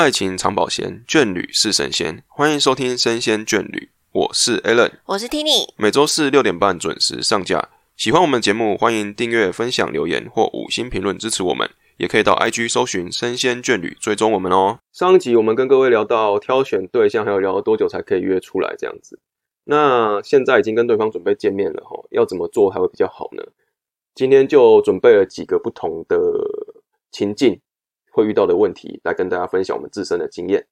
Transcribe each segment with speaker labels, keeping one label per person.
Speaker 1: 爱情长保鲜，眷侣是神仙。欢迎收听《生鲜眷侣》，我是 Alan，
Speaker 2: 我是 Tini。
Speaker 1: 每周四六点半准时上架。喜欢我们节目，欢迎订阅、分享、留言或五星评论支持我们。也可以到 IG 搜寻“生鲜眷侣”，追踪我们哦。上一集我们跟各位聊到挑选对象，还有聊多久才可以约出来这样子。那现在已经跟对方准备见面了哈，要怎么做才会比较好呢？今天就准备了几个不同的情境会遇到的问题，来跟大家分享我们自身的经验。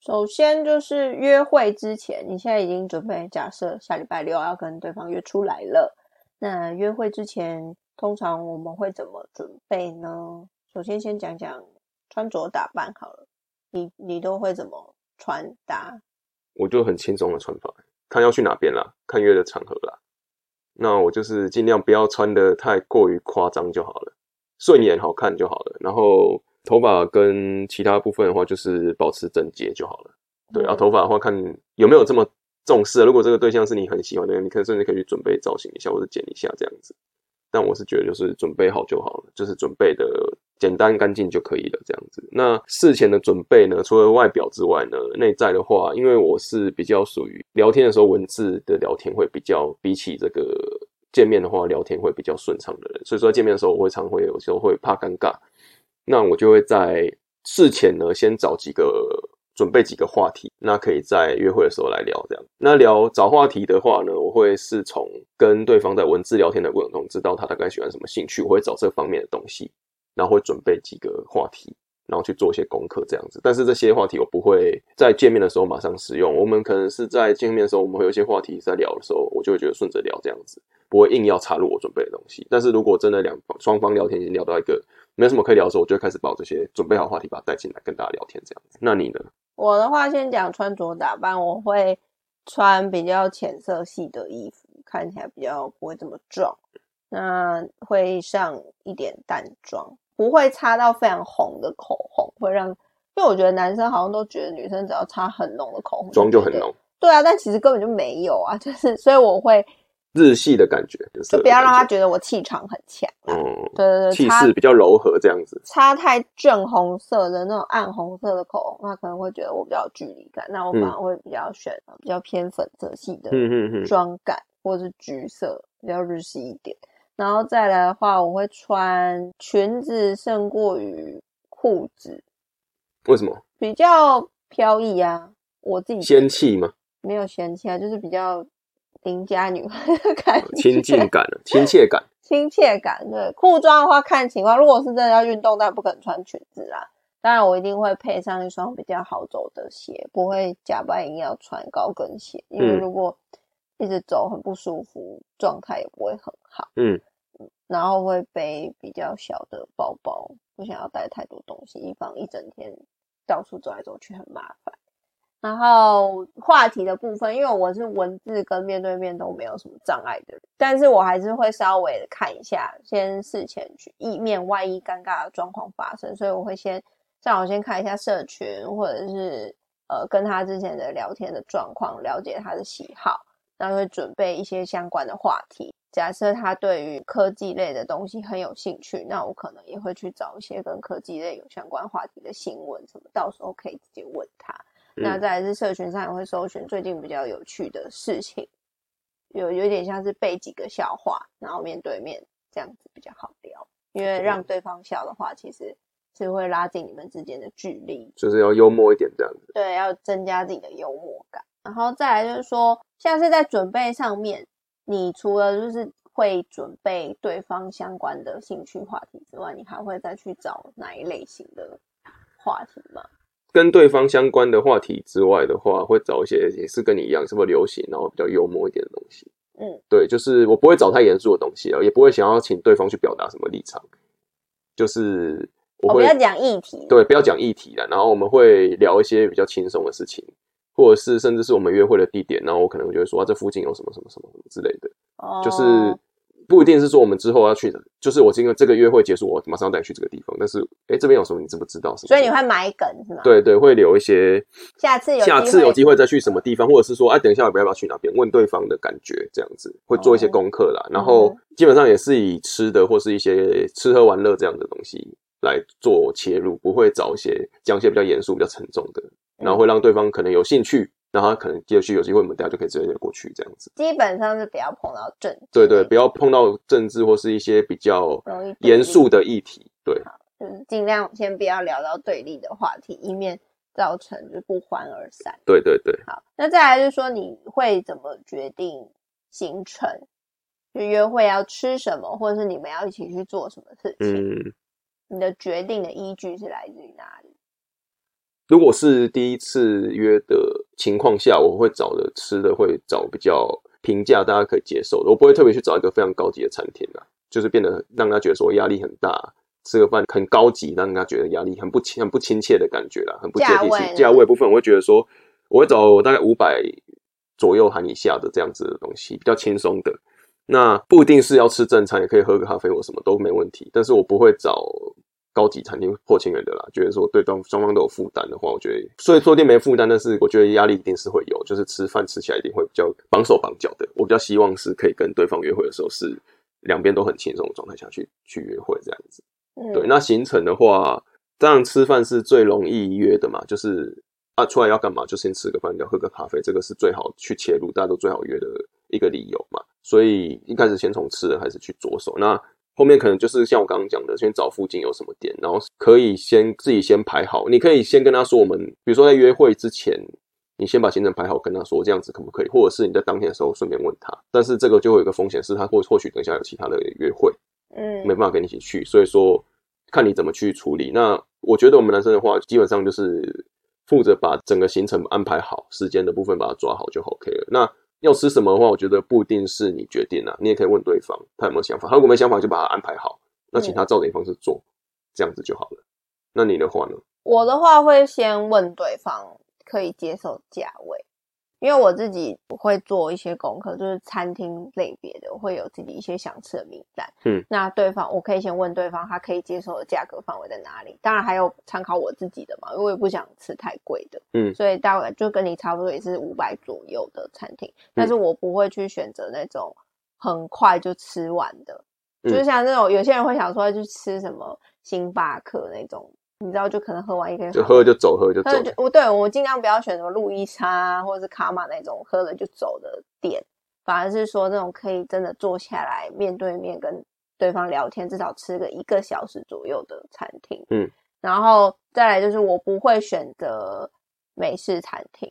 Speaker 2: 首先就是约会之前，你现在已经准备，假设下礼拜六要跟对方约出来了。那约会之前，通常我们会怎么准备呢？首先先讲讲穿着打扮好了，你你都会怎么穿搭？
Speaker 1: 我就很轻松的穿法，看要去哪边啦，看约的场合啦。那我就是尽量不要穿的太过于夸张就好了，顺眼好看就好了。然后头发跟其他部分的话，就是保持整洁就好了。对，然后头发的话，看有没有这么。重视，如果这个对象是你很喜欢的，你可能甚至可以去准备造型一下，或者剪一下这样子。但我是觉得，就是准备好就好了，就是准备的简单干净就可以了，这样子。那事前的准备呢，除了外表之外呢，内在的话，因为我是比较属于聊天的时候文字的聊天会比较比起这个见面的话聊天会比较顺畅的人，所以说见面的时候我会常会有时候会怕尴尬，那我就会在事前呢先找几个。准备几个话题，那可以在约会的时候来聊。这样，那聊找话题的话呢，我会是从跟对方在文字聊天的过程中，知道他大概喜欢什么兴趣，我会找这方面的东西，然后会准备几个话题，然后去做一些功课这样子。但是这些话题我不会在见面的时候马上使用，我们可能是在见面的时候，我们会有一些话题在聊的时候，我就会觉得顺着聊这样子，不会硬要插入我准备的东西。但是如果真的两双方聊天已经聊到一个没什么可以聊的时候，我就会开始把我这些准备好话题把它带进来跟大家聊天这样子。那你呢？
Speaker 2: 我的话，先讲穿着打扮，我会穿比较浅色系的衣服，看起来比较不会这么壮。那会上一点淡妆，不会擦到非常红的口红，会让，因为我觉得男生好像都觉得女生只要擦很浓的口红，
Speaker 1: 妆就很浓。
Speaker 2: 对啊，但其实根本就没有啊，就是所以我会。
Speaker 1: 日系的感觉，
Speaker 2: 就不要让他觉得我气场很强。嗯，对对对，
Speaker 1: 气势比较柔和这样子。
Speaker 2: 擦太正红色的那种暗红色的口红，他可能会觉得我比较有距离感。那我反而会比较选比较偏粉色系的妆感，或者是橘色，比较日系一点。然后再来的话，我会穿裙子胜过于裤子。
Speaker 1: 为什么？
Speaker 2: 比较飘逸啊，我自己
Speaker 1: 仙气吗？
Speaker 2: 没有仙气啊，就是比较。邻家女孩的 感觉，
Speaker 1: 亲近感、亲切感、
Speaker 2: 亲切感。对，裤装的话看情况，如果是真的要运动，但不可能穿裙子啦。当然，我一定会配上一双比较好走的鞋，不会假扮一定要穿高跟鞋，因为如果一直走很不舒服，状态也不会很好。嗯，然后会背比较小的包包，不想要带太多东西，以防一整天到处走来走去很麻烦。然后话题的部分，因为我是文字跟面对面都没有什么障碍的人，但是我还是会稍微的看一下，先事前去以免万一尴尬的状况发生，所以我会先像我先看一下社群，或者是呃跟他之前的聊天的状况，了解他的喜好，然后会准备一些相关的话题。假设他对于科技类的东西很有兴趣，那我可能也会去找一些跟科技类有相关话题的新闻什么，到时候可以直接问他。那再是社群上也会搜寻最近比较有趣的事情，有有点像是背几个笑话，然后面对面这样子比较好聊。因为让对方笑的话，其实是会拉近你们之间的距离。
Speaker 1: 就是要幽默一点这样子。
Speaker 2: 对，要增加自己的幽默感。然后再来就是说，像是在准备上面，你除了就是会准备对方相关的兴趣话题之外，你还会再去找哪一类型的话题吗？
Speaker 1: 跟对方相关的话题之外的话，会找一些也是跟你一样，是不是流行，然后比较幽默一点的东西。嗯，对，就是我不会找太严肃的东西啊，也不会想要请对方去表达什么立场。就是我
Speaker 2: 不要讲议题，
Speaker 1: 对，不要讲议题了。然后我们会聊一些比较轻松的事情，或者是甚至是我们约会的地点，然后我可能就会说啊，这附近有什么什么什么什么之类的。哦，就是。不一定是说我们之后要去的，就是我今个这个约会结束，我马上带你去这个地方。但是，哎，这边有什么你知不知道？
Speaker 2: 所以你会买梗是吗？
Speaker 1: 对对，会留一些
Speaker 2: 下次有
Speaker 1: 下次有机会再去什么地方，或者是说，哎，等一下我不要不要去哪边？问对方的感觉这样子，会做一些功课啦。然后基本上也是以吃的或是一些吃喝玩乐这样的东西来做切入，不会找一些讲一些比较严肃、比较沉重的，然后会让对方可能有兴趣，然后他可能继续有机会，我们大家就可以直接过去这样子。
Speaker 2: 基本上是不要碰到政治，
Speaker 1: 对对，不要碰到政治或是一些比较严肃的议题。对，
Speaker 2: 就是尽量先不要聊到对立的话题，以免造成就不欢而散。
Speaker 1: 对对对，
Speaker 2: 好，那再来就是说，你会怎么决定行程？就约会要吃什么，或者是你们要一起去做什么事情？
Speaker 1: 嗯，
Speaker 2: 你的决定的依据是来自于哪里？
Speaker 1: 如果是第一次约的情况下，我会找的吃的会找比较平价，大家可以接受的。我不会特别去找一个非常高级的餐厅啊，就是变得让他觉得说压力很大，吃个饭很高级，让人家觉得压力很不亲、很不亲切的感觉啦，很不接地气。价位部分，我会觉得说，我会找大概五百左右含以下的这样子的东西，比较轻松的。那不一定是要吃正餐，也可以喝个咖啡或什么都没问题。但是我不会找高级餐厅破千元的啦，觉得说对方双方都有负担的话，我觉得所以说店没负担，但是我觉得压力一定是会有，就是吃饭吃起来一定会比较绑手绑脚的。我比较希望是可以跟对方约会的时候是两边都很轻松的状态下去去约会这样子。对，那行程的话，当然吃饭是最容易约的嘛，就是啊出来要干嘛就先吃个饭，要喝个咖啡，这个是最好去切入，大家都最好约的一个理由嘛。所以一开始先从吃的开始去着手，那后面可能就是像我刚刚讲的，先找附近有什么店，然后可以先自己先排好。你可以先跟他说，我们比如说在约会之前，你先把行程排好，跟他说这样子可不可以，或者是你在当天的时候顺便问他。但是这个就会有一个风险，是他或或许等一下有其他的约会，嗯，没办法跟你一起去。所以说看你怎么去处理。那我觉得我们男生的话，基本上就是负责把整个行程安排好，时间的部分把它抓好就 OK 了。那要吃什么的话，我觉得不一定是你决定啊，你也可以问对方他有没有想法。他如果没想法，就把他安排好，那请他照你方式做，这样子就好了。那你的话呢？
Speaker 2: 我的话会先问对方可以接受价位。因为我自己会做一些功课，就是餐厅类别的，会有自己一些想吃的名单。嗯，那对方我可以先问对方，他可以接受的价格范围在哪里？当然还有参考我自己的嘛，因为我也不想吃太贵的。嗯，所以大概就跟你差不多，也是五百左右的餐厅。但是我不会去选择那种很快就吃完的，就是像那种有些人会想说去吃什么星巴克那种。你知道，就可能喝完一个
Speaker 1: 就喝就走，喝就走。
Speaker 2: 我对我尽量不要选什么路易莎或者是卡玛那种喝了就走的店，反而是说那种可以真的坐下来面对面跟对方聊天，至少吃个一个小时左右的餐厅。嗯，然后再来就是我不会选择美式餐厅，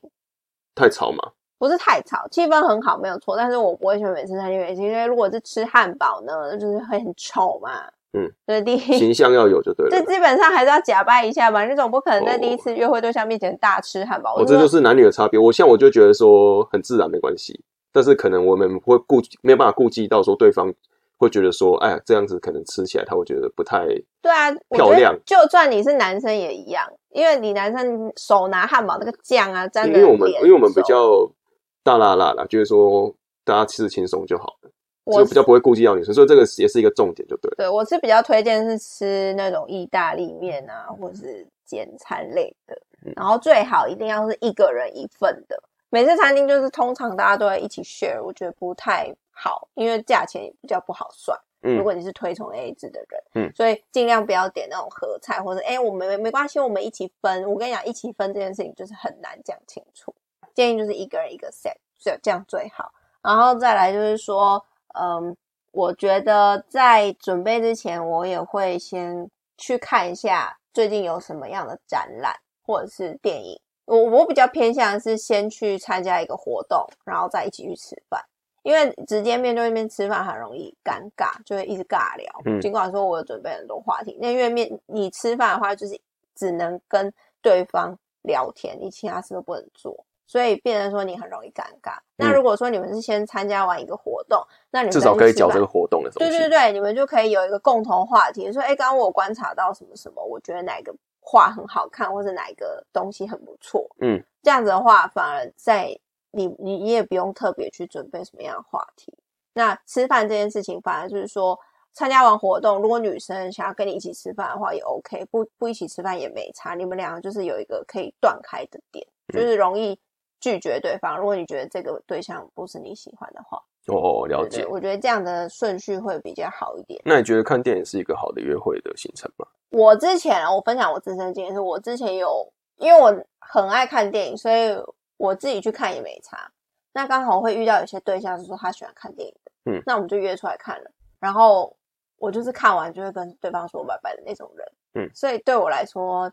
Speaker 1: 太吵吗？
Speaker 2: 不是太吵，气氛很好，没有错。但是我不会选美式餐厅，因为如果是吃汉堡呢，那就是会很丑嘛。
Speaker 1: 嗯，
Speaker 2: 对，第一
Speaker 1: 形象要有就对了。
Speaker 2: 这基本上还是要假扮一下吧，那种不可能在第一次约会对象面前大吃汉堡。
Speaker 1: 哦，这就是男女的差别。我像我就觉得说很自然没关系，但是可能我们会顾没有办法顾及到说对方会觉得说，哎，这样子可能吃起来他会觉得不太
Speaker 2: 对啊
Speaker 1: 漂亮。
Speaker 2: 就算你是男生也一样，因为你男生手拿汉堡那个酱啊沾
Speaker 1: 因为我们因为我们比较大辣辣啦，就是说大家吃轻松就好了。就比较不会顾忌到女生，所以这个也是一个重点，就对。
Speaker 2: 对我是比较推荐是吃那种意大利面啊，或者是简餐类的，然后最好一定要是一个人一份的。每次餐厅就是通常大家都会一起 share，我觉得不太好，因为价钱也比较不好算。嗯，如果你是推崇 A A 制的人，嗯，所以尽量不要点那种合菜，或者哎，我们没关系，我们一起分。我跟你讲，一起分这件事情就是很难讲清楚。建议就是一个人一个 set，这这样最好。然后再来就是说。嗯，我觉得在准备之前，我也会先去看一下最近有什么样的展览或者是电影。我我比较偏向是先去参加一个活动，然后再一起去吃饭。因为直接面对面吃饭很容易尴尬，就会一直尬聊。嗯，尽管说我有准备很多话题，那因为面你吃饭的话，就是只能跟对方聊天，你其他事都不能做。所以变成说你很容易尴尬。那如果说你们是先参加完一个活动，那你们
Speaker 1: 至少可以讲这个活动的东
Speaker 2: 西。对对对，你们就可以有一个共同话题，说：“哎，刚刚我观察到什么什么，我觉得哪个画很好看，或者哪一个东西很不错。”嗯，这样子的话，反而在你你你也不用特别去准备什么样的话题。那吃饭这件事情，反而就是说，参加完活动，如果女生想要跟你一起吃饭的话，也 OK；不不一起吃饭也没差。你们两个就是有一个可以断开的点，就是容易。拒绝对方，如果你觉得这个对象不是你喜欢的话，
Speaker 1: 哦，了解
Speaker 2: 对对，。我觉得这样的顺序会比较好一点。
Speaker 1: 那你觉得看电影是一个好的约会的行程吗？
Speaker 2: 我之前啊我分享我自身经验，是我之前有，因为我很爱看电影，所以我自己去看也没差。那刚好会遇到有些对象是说他喜欢看电影的，
Speaker 1: 嗯
Speaker 2: 那我们就约出来看了。然后我就是看完就会跟对方说拜拜的那种人，
Speaker 1: 嗯
Speaker 2: 所以对我来说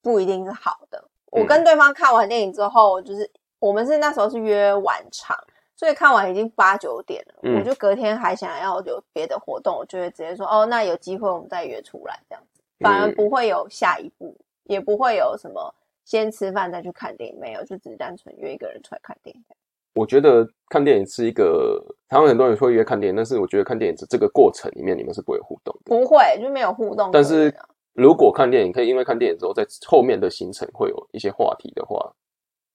Speaker 2: 不一定是好的。我
Speaker 1: 嗯
Speaker 2: 跟对方看完电影之后，就是我们是那时候是约晚场，所以看完已经八九点了，
Speaker 1: 嗯
Speaker 2: 我就隔天还想要有别的活动，我就会直接说哦，那有机会我们再约出来这样子，反而
Speaker 1: 嗯
Speaker 2: 不会有下一步，也不会有什么先吃饭再去看电影，没有，就只是单纯约一个人出来看电影。
Speaker 1: 我觉得看电影是一个，台湾很多人会约看电影，但是我觉得看电影这这个过程里面你们是不会互动的。
Speaker 2: 不会，就没有互动啊。
Speaker 1: 但是如果看电影可以因为看电影之后，在后面的行程会有一些话题的话，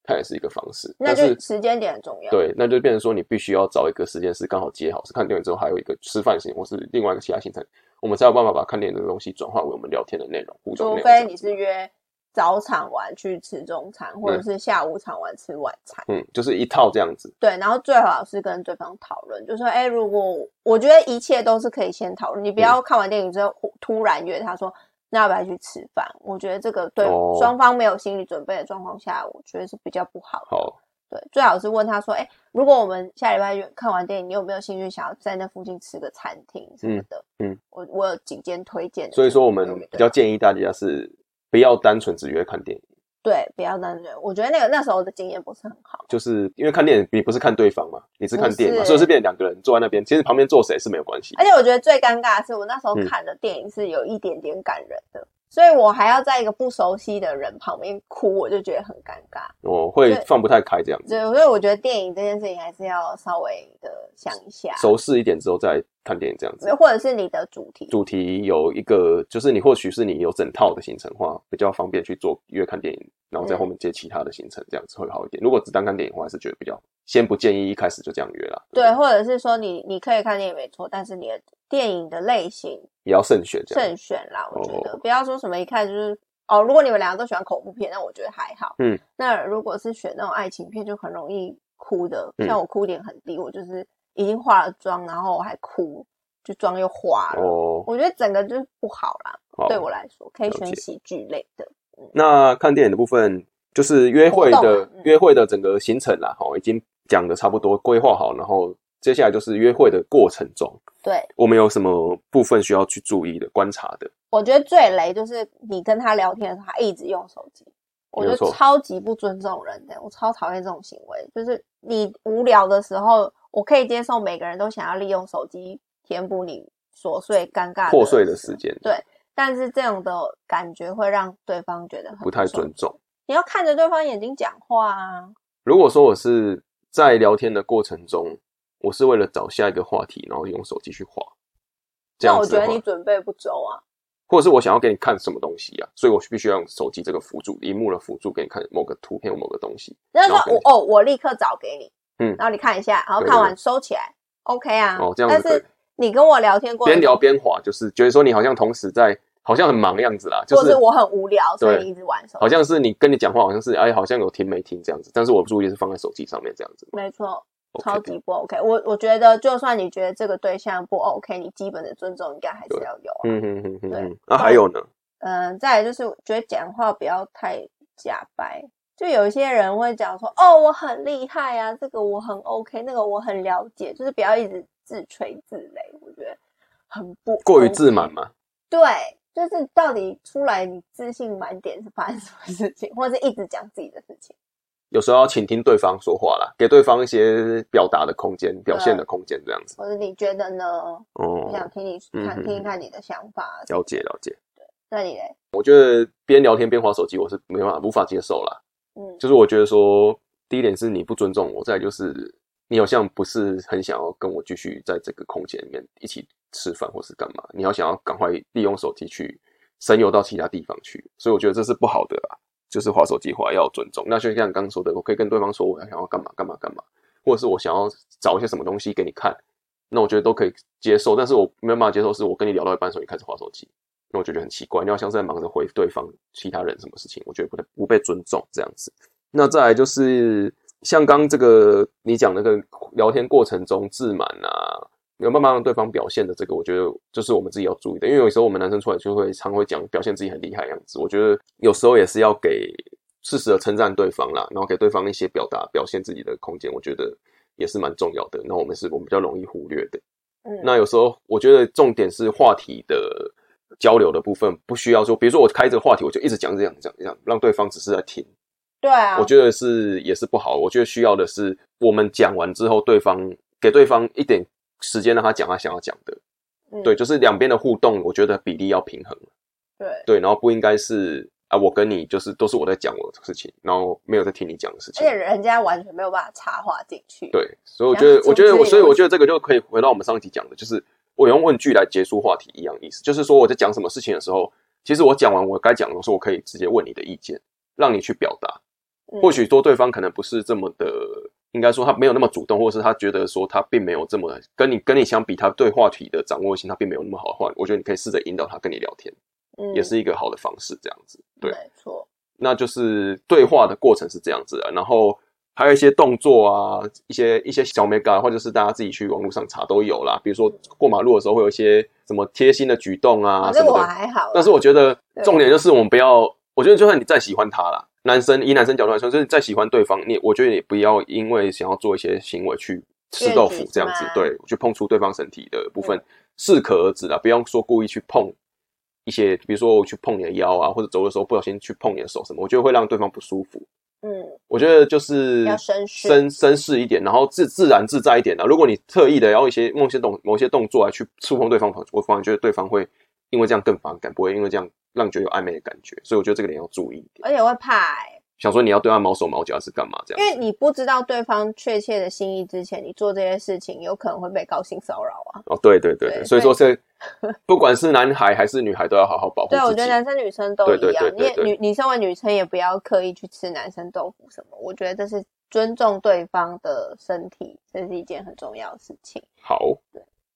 Speaker 1: 它也是一个方式。
Speaker 2: 那
Speaker 1: 但是
Speaker 2: 就时间点很重要。
Speaker 1: 对，那就变成说你必须要找一个时间是刚好接好，是看电影之后还有一个吃饭行，或是另外一个其他行程，我们才有办法把看电影的东西转化为我们聊天的内容、互动
Speaker 2: 除。非你是约早场完去吃中餐，或者是下午场完吃晚餐。
Speaker 1: 嗯，就是一套这样子。
Speaker 2: 对，然后最好是跟对方讨论，就说，哎，如果我觉得一切都是可以先讨论，你不要看完电影之后忽突然约他说，那要不要去吃饭？我觉得这个对
Speaker 1: 哦
Speaker 2: 双方没有心理准备的状况下，我觉得是比较不好的。
Speaker 1: 好，
Speaker 2: 对，最好是问他说，哎，如果我们下礼拜约看完电影，你有没有兴趣想要在那附近吃个餐厅什么的？
Speaker 1: 嗯嗯
Speaker 2: 我我有几间推荐，
Speaker 1: 所以说我们比较建议大家是不要单纯只约看电影，
Speaker 2: 对，不要单纯。我觉得那个那时候的经验不是很好。
Speaker 1: 就是因为看电影你不是看对方嘛，你是看电影所以是变两个人坐在那边，其实旁边坐谁是没有关系。
Speaker 2: 而且我觉得最尴尬的是，我那时候
Speaker 1: 嗯
Speaker 2: 看的电影是有一点点感人的，所以我还要在一个不熟悉的人旁边哭，我就觉得很尴尬。
Speaker 1: 我会放不太开这样子，
Speaker 2: 所以，所以我觉得电影这件事情还是要稍微的想一下，
Speaker 1: 熟识一点之后再看电影这样子。
Speaker 2: 或者是你的主题。
Speaker 1: 主题有一个，就是你或许是你有整套的行程话，比较方便去做约看电影，然后在后面接其他的行程，这样子会好一点。如果只单看电影的话，还是觉得比较先不建议一开始就这样约了。
Speaker 2: 对，或者是说你你可以看电影没错，但是你的电影的类型
Speaker 1: 也要慎选。
Speaker 2: 慎选啦，我觉得、
Speaker 1: 哦
Speaker 2: 不要说什么一看就是哦，如果你们两个都喜欢恐怖片，那我觉得还好。
Speaker 1: 嗯，
Speaker 2: 那如果是选那种爱情片，就很容易哭的。
Speaker 1: 嗯
Speaker 2: 像我哭点很低，我就是已经化了妆，然后我还哭，就妆又花了。
Speaker 1: 哦，
Speaker 2: 我觉得整个就是不好啦，
Speaker 1: 好
Speaker 2: 对我来说，可以选喜剧类的。
Speaker 1: 那看电影的部分，就是约会的
Speaker 2: 啊嗯
Speaker 1: 约会的整个行程啦，好，已经讲的差不多，规划好，然后接下来就是约会的过程中，
Speaker 2: 对，
Speaker 1: 我们有什么部分需要去注意的、观察的？
Speaker 2: 我觉得最雷就是你跟他聊天的时候，他一直用手机，我觉得超级不尊重人的，我超讨厌这种行为。就是你无聊的时候，我可以接受每个人都想要利用手机填补你琐碎、尴尬、
Speaker 1: 破碎的时间，
Speaker 2: 对。但是这种的感觉会让对方觉得很
Speaker 1: 不太
Speaker 2: 尊
Speaker 1: 尊重。
Speaker 2: 你要看着对方眼睛讲话啊，
Speaker 1: 如果说我是在聊天的过程中，我是为了找下一个话题，然后用手机去划，这
Speaker 2: 样我觉得你准备不周啊。
Speaker 1: 或者是我想要给你看什么东西啊，所以我必须要用手机这个辅助，荧幕的辅助给你看某个图片或某个东西。
Speaker 2: 那说
Speaker 1: 然后
Speaker 2: 我哦，我立刻找给你，
Speaker 1: 嗯
Speaker 2: 然后你看一下，然后看完收起来，OK 啊。
Speaker 1: 哦这样子
Speaker 2: 但是你跟我聊天过
Speaker 1: 边聊边划，就是觉得说你好像同时在，好像很忙的样子啦，就是
Speaker 2: 或是我很无聊，所以一直玩手机。
Speaker 1: 好像是你跟你讲话，好像是哎，好像有听没听这样子，但是我注意力是放在手机上面这样子。
Speaker 2: 没错超级不 OK。我我觉得，就算你觉得这个对象不 OK，你基本的尊重应该还是要有啊。
Speaker 1: 嗯哼哼哼
Speaker 2: 对
Speaker 1: 哼。那还有呢？
Speaker 2: 嗯、再来就是我觉得讲话不要太假白。就有一些人会讲说，哦，我很厉害啊，这个我很 OK，那个我很了解，就是不要一直自吹自擂，我觉得很不
Speaker 1: 过于自满嘛？
Speaker 2: 对，就是到底出来你自信满点是发生什么事情，或者是一直讲自己的事情。
Speaker 1: 有时候要倾听对方说话啦，给对方一些表达的空间、表现的空间，这样子。
Speaker 2: 或者你觉得呢？我
Speaker 1: 哦，
Speaker 2: 想听你
Speaker 1: 嗯
Speaker 2: 看，
Speaker 1: 嗯
Speaker 2: 听一看你的想法。
Speaker 1: 了解了解。
Speaker 2: 那你嘞？
Speaker 1: 我觉得边聊天边划手机，我是没办法无法接受啦。
Speaker 2: 嗯，
Speaker 1: 就是我觉得说，第一点是你不尊重我，再来就是你好像不是很想要跟我继续在这个空间里面一起吃饭或是干嘛，你要想要赶快利用手机去神游到其他地方去，所以我觉得这是不好的啦。就是划手机划要尊重，那就像刚刚说的，我可以跟对方说我要想要干嘛干嘛干嘛，或者是我想要找一些什么东西给你看，那我觉得都可以接受。但是我没有办法接受，是我跟你聊到一半的时候你开始划手机，那我觉得很奇怪。你好像是在忙着回对方其他人什么事情，我觉得不太不被尊重这样子。那再来就是像刚这个你讲那个聊天过程中自满啊，有办法让对方表现的这个，我觉得就是我们自己要注意的。因为有时候我们男生出来就会常会讲表现自己很厉害样子，我觉得有时候也是要给适时的称赞对方啦，然后给对方一些表达表现自己的空间，我觉得也是蛮重要的。那我们是我们比较容易忽略的。
Speaker 2: 嗯，
Speaker 1: 那有时候我觉得重点是话题的交流的部分，不需要说，比如说我开这个话题，我就一直讲这样讲这样，让对方只是在听。
Speaker 2: 对啊，
Speaker 1: 我觉得是也是不好。我觉得需要的是，我们讲完之后，对方给对方一点时间，让他讲他想要讲的。
Speaker 2: 嗯
Speaker 1: 对，就是两边的互动，我觉得比例要平衡。
Speaker 2: 对
Speaker 1: 对，然后不应该是啊，我跟你就是都是我在讲我的事情，然后没有在听你讲的事情
Speaker 2: 而且。人家完全没有办法插话进去。
Speaker 1: 对，所以我觉得我觉得，所以我觉得这个就可以回到我们上一集讲的，就是我用问句来结束话题一样意思，就是说我在讲什么事情的时候，其实我讲完我该讲的时候，我可以直接问你的意见，让你去表达。
Speaker 2: 嗯
Speaker 1: 或许说对方可能不是这么的，应该说他没有那么主动，或者是他觉得说他并没有这么跟你跟你相比，他对话题的掌握性他并没有那么好的话，我觉得你可以试着引导他跟你聊天，
Speaker 2: 嗯
Speaker 1: 也是一个好的方式，这样子。对，
Speaker 2: 没错。
Speaker 1: 那就是对话的过程是这样子的，然后还有一些动作啊，一些一些小 mega，或者是大家自己去网络上查都有啦。比如说过马路的时候会有一些什么贴心的举动啊什么的。
Speaker 2: 还好，
Speaker 1: 但是我觉得重点就是我们不要，我觉得就算你再喜欢他啦，男生以男生角度来说，就是再喜欢对方，你我觉得你不要因为想要做一些行为去吃豆腐这样子对，去碰触对方身体的部分
Speaker 2: 嗯，
Speaker 1: 适可而止啦，不要说故意去碰一些，比如说我去碰你的腰啊，或者走的时候不小心去碰你的手什么，我觉得会让对方不舒服。
Speaker 2: 嗯，
Speaker 1: 我觉得就是
Speaker 2: 要绅士
Speaker 1: 绅绅士一点，然后自自然自在一点的。如果你特意的要一些某些动某些动作来去触碰对方，我反而觉得对方会因为这样更反感，不会因为这样让你觉得有暧昧的感觉。所以我觉得这个点要注意一点。
Speaker 2: 而且会怕欸，
Speaker 1: 想说你要对他毛手毛脚是干嘛这样？
Speaker 2: 因为你不知道对方确切的心意之前，你做这些事情有可能会被高性骚扰啊。
Speaker 1: 哦，对对对
Speaker 2: 对
Speaker 1: 所以说这 不管是男孩还是女孩都要好好保护自
Speaker 2: 对，我觉得男生女生都
Speaker 1: 对对
Speaker 2: 一样，
Speaker 1: 对对对
Speaker 2: 你也女你身为女生也不要刻意去吃男生豆腐什么，我觉得这是尊重对方的身体，这是一件很重要的事情。
Speaker 1: 好，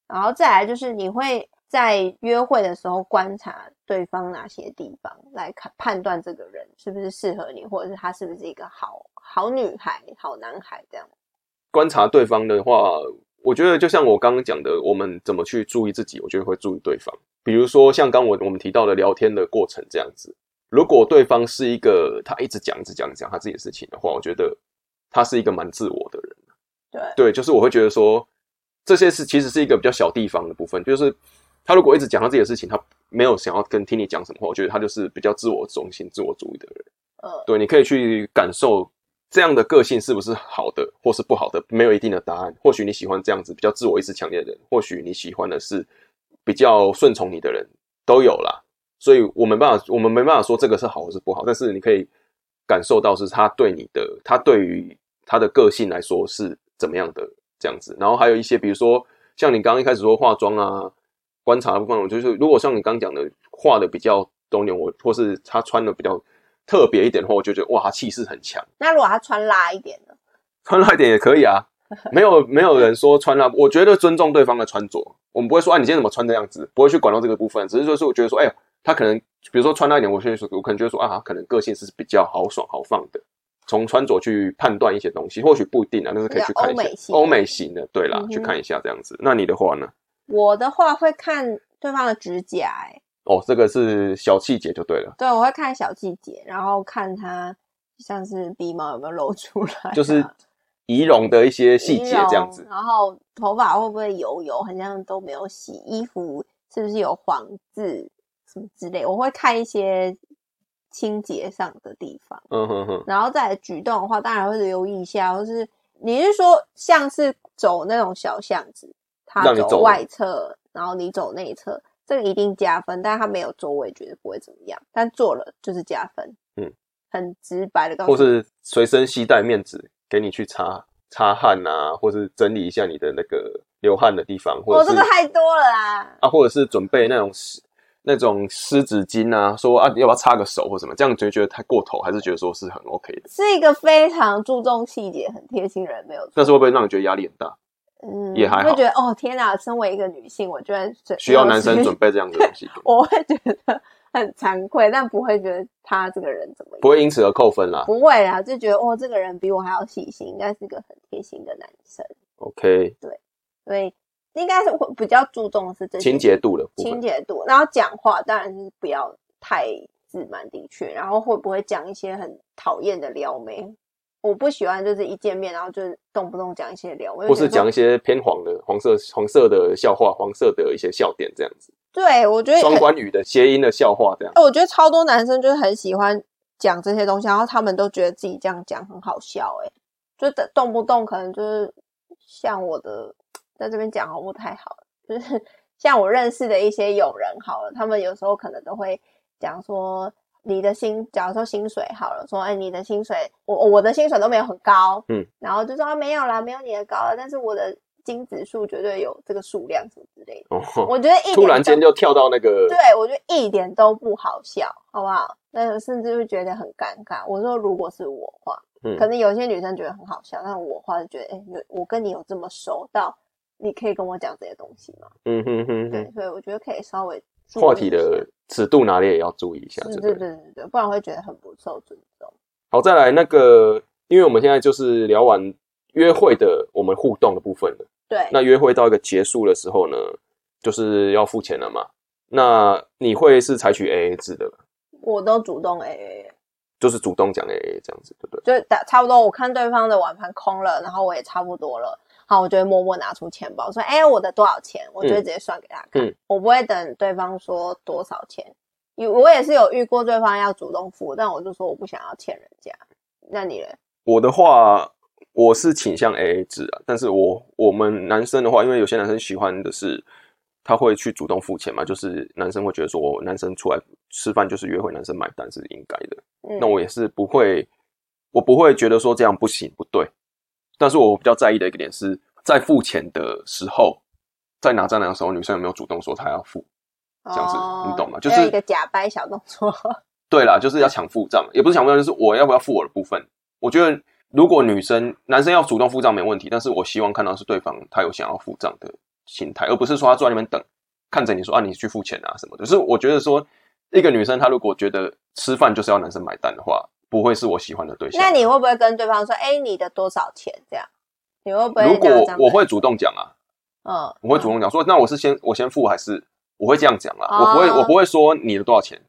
Speaker 2: 然后再来就是你会在约会的时候观察对方哪些地方来看判断这个人是不是适合你，或者是他是不是一个好好女孩、好男孩这样。
Speaker 1: 观察对方的话，我觉得就像我刚刚讲的，我们怎么去注意自己，我觉得会注意对方。比如说像刚我我们提到的聊天的过程这样子，如果对方是一个他一直讲、一直讲、讲他自己的事情的话，我觉得他是一个蛮自我的人。
Speaker 2: 对，
Speaker 1: 对，就是我会觉得说，这些是其实是一个比较小地方的部分，就是他如果一直讲他自己的事情，他没有想要跟听你讲什么话，我觉得他就是比较自我中心、自我主义的人。
Speaker 2: 嗯，
Speaker 1: 对，你可以去感受这样的个性是不是好的，或是不好的，没有一定的答案。或许你喜欢这样子比较自我意识强烈的人，或许你喜欢的是比较顺从你的人，都有啦。所以我没办法，我们没办法说这个是好或是不好，但是你可以感受到是他对你的，他对于他的个性来说是怎么样的这样子。然后还有一些，比如说像你刚刚一开始说化妆啊、观察的部分，我就是如果像你刚刚讲的画的比较东点，我或是他穿的比较特别一点的话，我就觉得哇，他气势很强。
Speaker 2: 那如果他穿辣一点呢？
Speaker 1: 穿辣一点也可以啊，没有没有人说穿辣，我觉得尊重对方的穿着，我们不会说啊你今天怎么穿这样子，不会去管到这个部分，只是说是我觉得说，哎、他可能比如说穿辣一点，我现在说我可能觉得说啊，他可能个性是比较豪爽豪放的，从穿着去判断一些东西，或许不一定啊，但是可以去看一下欧美型的，对啦，
Speaker 2: 嗯
Speaker 1: 去看一下这样子。那你的话呢？
Speaker 2: 我的话会看对方的指甲、欸，
Speaker 1: 哦，这个是小细节就对了，
Speaker 2: 对，我会看小细节，然后看他像是鼻毛有没有露出来啊、
Speaker 1: 就是仪容的一些细节这样子。
Speaker 2: 然后头发会不会油油，好像都没有洗，衣服是不是有黄渍什么之类，我会看一些清洁上的地方。
Speaker 1: 嗯哼哼，
Speaker 2: 然后再举动的话，当然会留意一下，或是你是说像是走那种小巷子，他
Speaker 1: 走
Speaker 2: 外侧，然后你走内侧，这个一定加分，但是他没有座位，绝对不会怎么样，但做了就是加分。
Speaker 1: 嗯，
Speaker 2: 很直白的告诉，
Speaker 1: 或是随身携带面纸给你去擦擦汗啊，或是整理一下你的那个流汗的地方，或
Speaker 2: 哦，
Speaker 1: 者是、
Speaker 2: 这个太多了啦。
Speaker 1: 啊，或者是准备那种湿那种湿纸巾啊，说啊要不要擦个手或什么，这样觉觉得太过头，还是觉得说是很 OK 的？
Speaker 2: 是一个非常注重细节、很贴心的人，没有错。
Speaker 1: 但是会不会让你觉得压力很大？
Speaker 2: 嗯，
Speaker 1: 也还好
Speaker 2: 会觉得哦，天哪！身为一个女性，我居然
Speaker 1: 需要男生准备这样的东西？
Speaker 2: 我会觉得很惭愧，但不会觉得他这个人怎么样，
Speaker 1: 不会因此而扣分啦。
Speaker 2: 不会啦，就觉得哦，这个人比我还要细心，应该是个很贴心的男生
Speaker 1: ，OK，对
Speaker 2: 所以应该是会比较注重的是这些
Speaker 1: 清洁度的
Speaker 2: 清
Speaker 1: 分，
Speaker 2: 洁度，然后讲话当然是不要太自满，的确，然后会不会讲一些很讨厌的撩妹？我不喜欢就是一见面然后就动不动讲一些撩妹，
Speaker 1: 或是讲一
Speaker 2: 些
Speaker 1: 些偏黄的黄色黄色的笑话、黄色的一些笑点这样子，
Speaker 2: 对我觉得很
Speaker 1: 双关语的谐音的笑话这样。
Speaker 2: 哎我觉得超多男生就是很喜欢讲这些东西，然后他们都觉得自己这样讲很好笑、欸，就动动不动可能就是像我的在这边讲好不太好，就是 像我认识的一些友人好了，他们有时候可能都会讲说。你的薪，假如说薪水好了，说哎，你的薪水，我我的薪水都没有很高，
Speaker 1: 嗯，
Speaker 2: 然后就说啊没有啦，没有你的高了，但是我的金指数绝对有这个数量什么之类的。
Speaker 1: 哦，
Speaker 2: 我觉得一
Speaker 1: 突然间就跳到那个，
Speaker 2: 对，我觉得一点都不好笑，好不好？那甚至会觉得很尴尬。我说，如果是我话，
Speaker 1: 嗯
Speaker 2: 可能有些女生觉得很好笑，但我话就觉得，哎、有我跟你有这么熟到，你可以跟我讲这些东西吗？
Speaker 1: 嗯哼哼
Speaker 2: 对，所以我觉得可以稍微注
Speaker 1: 话题的尺度拿捏也要注意一下，
Speaker 2: 对对
Speaker 1: 对不
Speaker 2: 对？对不然会觉得很不受尊重。
Speaker 1: 好，再来那个，因为我们现在就是聊完约会的我们互动的部分了，
Speaker 2: 对，
Speaker 1: 那约会到一个结束的时候呢，就是要付钱了嘛。那你会是采取 AA 制的，
Speaker 2: 我都主动 A A，
Speaker 1: 就是主动讲 AA 这样子，对不对？
Speaker 2: 就打差不多。我看对方的碗盘空了，然后我也差不多了。好，我就会默默拿出钱包，说：“哎、我的多少钱？”我就会直接算给他看，
Speaker 1: 嗯
Speaker 2: 我不会等对方说多少钱。有我也是有遇过对方要主动付，但我就说我不想要欠人家。那你呢？
Speaker 1: 我的话，我是倾向 AA 制啊，但是我我们男生的话，因为有些男生喜欢的是他会去主动付钱嘛，就是男生会觉得说，男生出来吃饭就是约会，男生买单是应该的。
Speaker 2: 嗯
Speaker 1: 那我也是不会，我不会觉得说这样不行不对，但是我比较在意的一个点是在付钱的时候，在拿账单的时候，女生有没有主动说她要付？这样子
Speaker 2: 哦
Speaker 1: 你懂吗就是
Speaker 2: 一个假掰小动作。
Speaker 1: 对啦，就是要抢付账，也不是抢付账，就是我要不要付我的部分。我觉得如果女生男生要主动付账没问题，但是我希望看到是对方他有想要付账的心态，而不是说他坐在那边等，看着你说啊你去付钱啊什么的。就是我觉得说一个女生她如果觉得吃饭就是要男生买单的话，不会是我喜欢的对象。
Speaker 2: 那你会不会跟对方说：“哎、你的多少钱？”这样，你会不会
Speaker 1: 如果我会主动讲啊，
Speaker 2: 嗯，
Speaker 1: 我会主动讲说，那我是先我先付还是我会这样讲啦，
Speaker 2: 哦
Speaker 1: 我不会我不会说你的多少钱，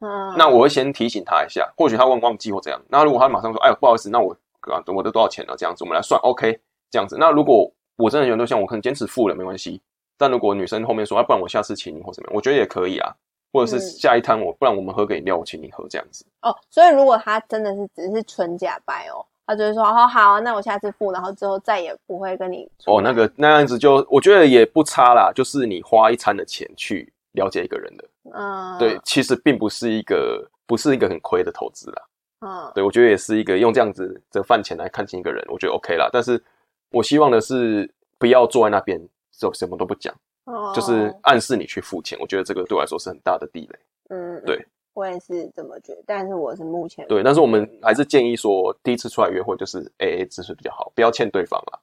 Speaker 2: 嗯，
Speaker 1: 那我会先提醒他一下，或许他忘忘记或怎样。那如果他马上说，哎呦不好意思，那我啊我的多少钱呢？这样子我们来算，OK，这样子。那如果我真的有对象，我可能坚持付了没关系。但如果女生后面说，啊不然我下次请你或怎么样，我觉得也可以啊，或者是
Speaker 2: 嗯
Speaker 1: 下一摊我不然我们喝个饮料，我请你喝这样子。
Speaker 2: 哦，所以如果他真的是只是纯假掰哦，他就会说：“哦，好啊，那我下次付，然后之后再也不会跟你
Speaker 1: 哦，那个那样子就我觉得也不差啦，就是你花一餐的钱去了解一个人的，
Speaker 2: 嗯，
Speaker 1: 对，其实并不是一个不是一个很亏的投资啦。
Speaker 2: 嗯，
Speaker 1: 对，我觉得也是一个用这样子的饭钱来看清一个人，我觉得 OK 啦。但是我希望的是不要坐在那边就什么都不讲，
Speaker 2: 哦
Speaker 1: 就是暗示你去付钱。我觉得这个对我来说是很大的地雷。
Speaker 2: 嗯，
Speaker 1: 对，
Speaker 2: 我也是这么觉得，但是我是目前
Speaker 1: 对，但是我们还是建议说，第一次出来约会就是 AA 制是比较好，不要欠对方啦。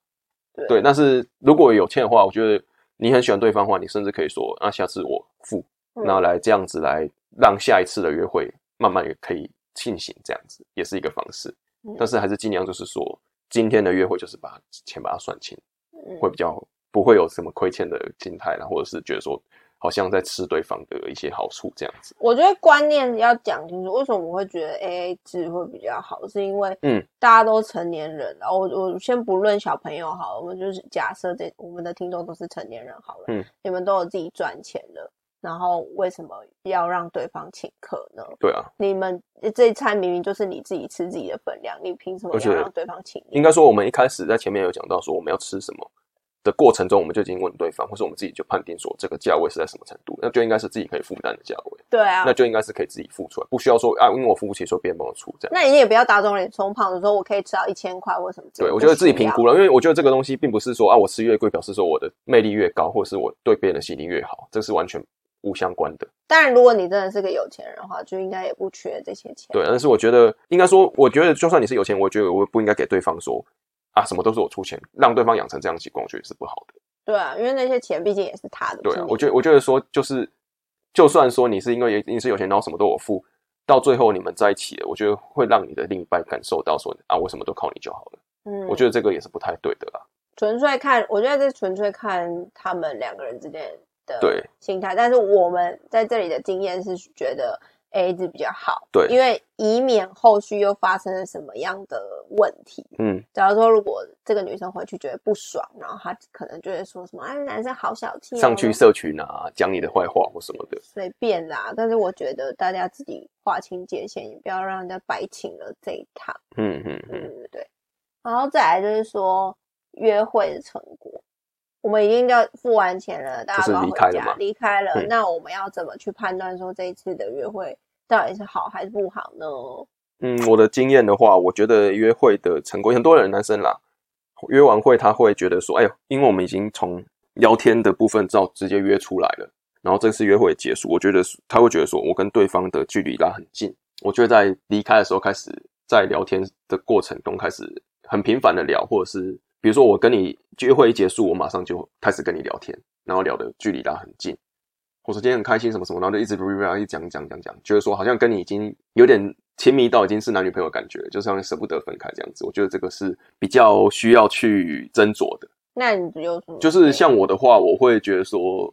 Speaker 2: 对
Speaker 1: 对，但是如果有欠的话，我觉得你很喜欢对方的话，你甚至可以说，那下次我付，
Speaker 2: 嗯
Speaker 1: 那来这样子来让下一次的约会慢慢也可以进行，这样子也是一个方式。
Speaker 2: 嗯
Speaker 1: 但是还是尽量就是说，今天的约会就是把钱把它算清，
Speaker 2: 嗯
Speaker 1: 会比较不会有什么亏欠的心态然后，或者是觉得说好像在吃对方的一些好处这样子。
Speaker 2: 我觉得观念要讲清楚，为什么我会觉得 A A 制会比较好？是因为
Speaker 1: 嗯，
Speaker 2: 大家都成年人了，我我先不论小朋友好了，我们就是假设这我们的听众都是成年人好了，
Speaker 1: 嗯，
Speaker 2: 你们都有自己赚钱的，然后为什么要让对方请客呢？
Speaker 1: 对啊，
Speaker 2: 你们这一餐明明就是你自己吃自己的分量，你凭什么要让对方请你？
Speaker 1: 应该说我们一开始在前面有讲到说我们要吃什么的过程中，我们就已经问对方，或是我们自己就判定说这个价位是在什么程度，那就应该是自己可以负担的价位，
Speaker 2: 对啊
Speaker 1: 那，就应该是可以自己付出来，不需要说啊，因为我付不起，说别人帮我出这样。
Speaker 2: 那你也不要打肿脸充胖子，说我可以吃到一千块或什么之类的。
Speaker 1: 对，我觉得自己评估了，因为我觉得这个东西并不是说啊，我吃越贵表示说我的魅力越高，或者是我对别人的吸引力越好，这是完全无相关的。
Speaker 2: 当然，如果你真的是个有钱人的话，就应该也不缺这些钱。
Speaker 1: 对，但是我觉得应该说，我觉得就算你是有钱，我觉得我不应该给对方说啊，什么都是我出钱，让对方养成这样的习惯，我觉得是不好的。
Speaker 2: 对啊，因为那些钱毕竟也是他的。
Speaker 1: 对啊，我觉得我觉得说就是就算说你是因为你是有钱，然后什么都我付，到最后你们在一起了，我觉得会让你的另一半感受到说啊，我什么都靠你就好了。
Speaker 2: 嗯，
Speaker 1: 我觉得这个也是不太对的啦。
Speaker 2: 纯粹看，我觉得这纯粹看他们两个人之间的
Speaker 1: 对
Speaker 2: 心态。但是我们在这里的经验是觉得 A 字比较好，
Speaker 1: 对
Speaker 2: 因为以免后续又发生了什么样的问题。
Speaker 1: 嗯，
Speaker 2: 假如说如果这个女生回去觉得不爽，然后她可能就会说什么：“哎，男生好小气、哦。”
Speaker 1: 上去社群啊，讲你的坏话或什么的。
Speaker 2: 随便啦。但是我觉得大家自己划清界限，也不要让人家白请了这一趟。
Speaker 1: 嗯嗯
Speaker 2: 对
Speaker 1: 嗯，
Speaker 2: 对对。然后再来就是说约会的成果，我们已经要付完钱了，大家
Speaker 1: 就离开了
Speaker 2: 离开了。
Speaker 1: 嗯
Speaker 2: 那我们要怎么去判断说这一次的约会到底是好还是不好呢？
Speaker 1: 嗯，我的经验的话，我觉得约会的成功，很多人男生啦，约完会他会觉得说，哎呦，因为我们已经从聊天的部分照直接约出来了，然后这次约会结束，我觉得他会觉得说我跟对方的距离拉很近，我觉得在离开的时候开始在聊天的过程中开始很频繁的聊，或者是比如说我跟你约会一结束，我马上就开始跟你聊天，然后聊的距离拉很近。我说今天很开心什么什么，然后就一直 re 一直讲讲讲讲，觉得说好像跟你已经有点亲密到已经是男女朋友的感觉，就是像舍不得分开这样子。我觉得这个是比较需要去斟酌的。
Speaker 2: 那你有什么？
Speaker 1: 就是像我的话，我会觉得说，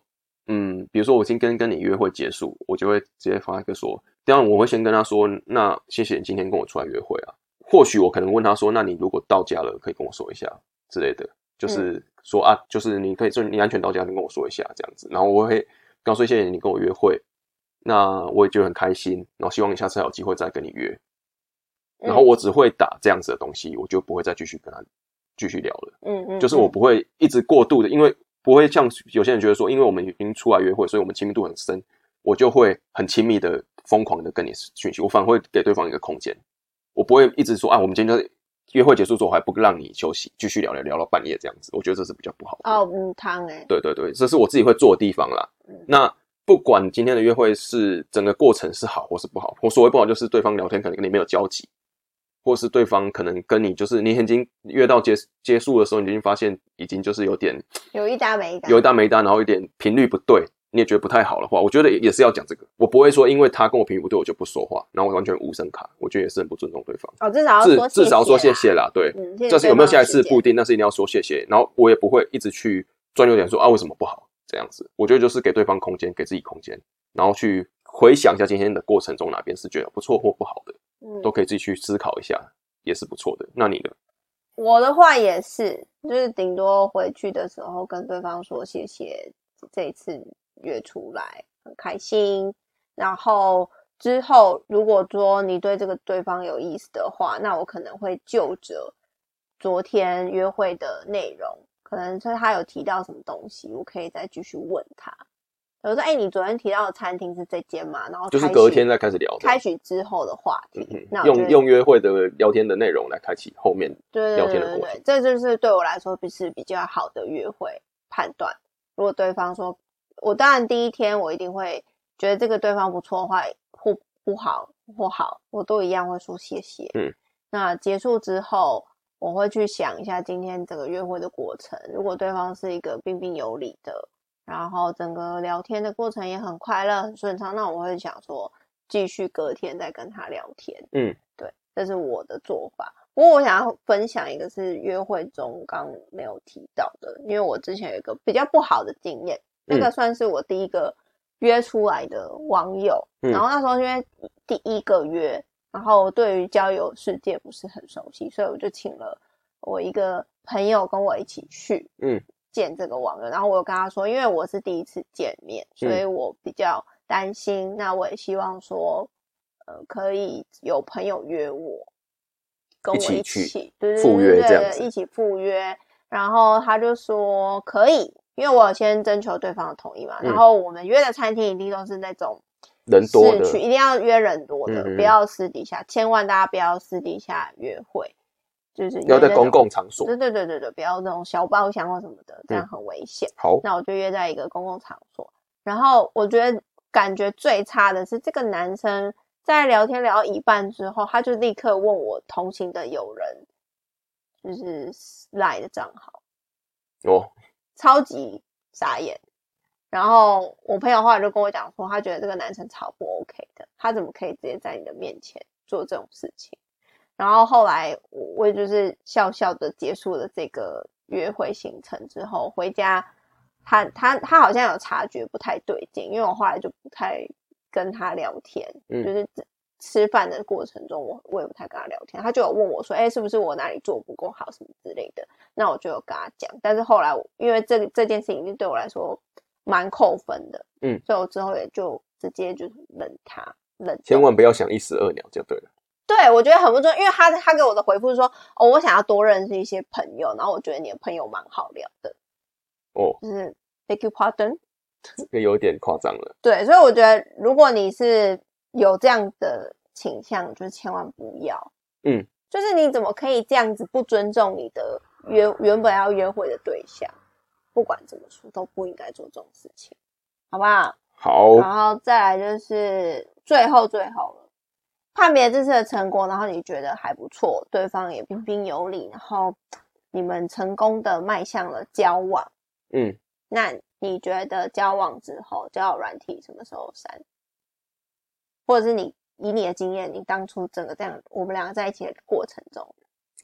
Speaker 1: 嗯，比如说我今天跟你约会结束，我就会直接发一个说，当然我会先跟他说，那谢谢你今天跟我出来约会啊。或许我可能问他说，那你如果到家了，可以跟我说一下之类的，就是说啊，就是你可以，就是你安全到家，你跟我说一下这样子。然后我会跟他说谢谢你跟我约会，那我也觉得很开心，然后希望你下次还有机会再跟你约。
Speaker 2: 嗯
Speaker 1: 然后我只会打这样子的东西，我就不会再继续跟他继续聊了。
Speaker 2: 嗯嗯，
Speaker 1: 就是我不会一直过度的，因为不会像有些人觉得说，因为我们已经出来约会，所以我们亲密度很深，我就会很亲密的、疯狂的跟你讯息，我反而会给对方一个空间，我不会一直说啊，我们今天就是约会结束之后还不让你休息，继续聊聊聊到半夜这样子，我觉得这是比较不好的。
Speaker 2: 哦，嗯，汤哎，
Speaker 1: 对对对，这是我自己会做的地方啦。
Speaker 2: 嗯
Speaker 1: 那不管今天的约会是整个过程是好或是不好，我所谓不好就是对方聊天可能跟你没有交集，或是对方可能跟你就是你已经约到结结束的时候，你已经发现已经就是有点
Speaker 2: 有一搭没一搭，
Speaker 1: 有一搭没一搭，然后有点频率不对，你也觉得不太好的话，我觉得也是要讲这个。我不会说因为他跟我频率不对我就不说话，然后我完全无声卡，我觉得也是很不尊重对方。
Speaker 2: 哦，至少要
Speaker 1: 至
Speaker 2: 说
Speaker 1: 至少说谢
Speaker 2: 谢啦。
Speaker 1: 对。
Speaker 2: 嗯，谢谢
Speaker 1: 但是有没有下一次不一定，但是一定要说谢谢。然后我也不会一直去钻牛点说啊为什么不好这样子。我觉得就是给对方空间，给自己空间，然后去回想一下今天的过程中哪边是觉得不错或不好的，
Speaker 2: 嗯
Speaker 1: 都可以自己去思考一下，也是不错的。那你呢？
Speaker 2: 我的话也是，就是顶多回去的时候跟对方说谢谢，这一次约出来很开心。然后之后如果说你对这个对方有意思的话，那我可能会就着昨天约会的内容，可能是他有提到什么东西，我可以再继续问他。比如说，哎、你昨天提到的餐厅是这间吗？然后
Speaker 1: 就是隔天再开始聊的，
Speaker 2: 开始之后的话题，
Speaker 1: 嗯
Speaker 2: 那
Speaker 1: 用用约会的聊天的内容来开启后面。
Speaker 2: 对
Speaker 1: 聊天的过程，
Speaker 2: 这就是对我来说不是比较好的约会判断。如果对方说，我当然第一天我一定会觉得这个对方不错的话，或不好或好，我都一样会说谢谢。
Speaker 1: 嗯，
Speaker 2: 那结束之后，我会去想一下今天整个约会的过程。如果对方是一个彬彬有礼的，然后整个聊天的过程也很快乐、很顺畅，那我会想说继续隔天再跟他聊天。
Speaker 1: 嗯，
Speaker 2: 对，这是我的做法。不过我想要分享一个是约会中刚没有提到的，因为我之前有一个比较不好的经验，那个算是我第一个约出来的网友，
Speaker 1: 嗯
Speaker 2: 然后那时候因为第一个约，然后对于交友世界不是很熟悉，所以我就请了我一个朋友跟我一起去，
Speaker 1: 嗯，
Speaker 2: 见这个网友。然后我有跟他说，因为我是第一次见面，所以我比较担心。那我也希望说，呃，可以有朋友约我，跟我一
Speaker 1: 一起
Speaker 2: 对对
Speaker 1: 赴
Speaker 2: 对对
Speaker 1: 约这样子
Speaker 2: 对一起赴约。然后他就说可以，因为我有先征求对方的同意嘛。
Speaker 1: 嗯
Speaker 2: 然后我们约的餐厅一定都是那种
Speaker 1: 人多的
Speaker 2: 市区，一定要约人多的，
Speaker 1: 嗯嗯
Speaker 2: 不要私底下，千万大家不要私底下约会，就是
Speaker 1: 要在公共场所。
Speaker 2: 对对对对对，不要那种小包厢或什么的，这样很危险。
Speaker 1: 好，
Speaker 2: 那我就约在一个公共场所，然后我觉得感觉最差的是这个男生在聊天聊到一半之后，他就立刻问我同行的友人，就是赖的账号，
Speaker 1: 哦，
Speaker 2: 超级傻眼。然后我朋友后来就跟我讲说，他觉得这个男生超不 OK 的，他怎么可以直接在你的面前做这种事情？然后后来我我就是笑笑的结束了这个约会行程之后，回家他他他好像有察觉不太对劲，因为我后来就不太跟他聊天，
Speaker 1: 嗯
Speaker 2: 就是吃饭的过程中，我我也不太跟他聊天，他就有问我说，哎，是不是我哪里做不够好什么之类的？那我就有跟他讲，但是后来我因为这个这件事情就对我来说蛮扣分的，
Speaker 1: 嗯，
Speaker 2: 所以我之后也就直接就是冷他冷
Speaker 1: 千
Speaker 2: 冻
Speaker 1: 万不要想一石二鸟就对了。
Speaker 2: 对，我觉得很不重要，因为他他给我的回复是说，哦，我想要多认识一些朋友，然后我觉得你的朋友蛮好聊的，
Speaker 1: 哦，
Speaker 2: 就是 beg you pardon。
Speaker 1: 这个有点夸张了。
Speaker 2: 对，所以我觉得如果你是有这样的倾向，就是千万不要，
Speaker 1: 嗯，
Speaker 2: 就是你怎么可以这样子不尊重你的约原本要约会的对象？不管怎么说，都不应该做这种事情，好不好？
Speaker 1: 好，
Speaker 2: 然后再来就是最后最后了，判别这次的成果，然后你觉得还不错，对方也彬彬有礼，然后你们成功的迈向了交往。
Speaker 1: 嗯，
Speaker 2: 那你觉得交往之后，交友软体什么时候删？或者是你以你的经验，你当初整个这样我们两个在一起的过程中，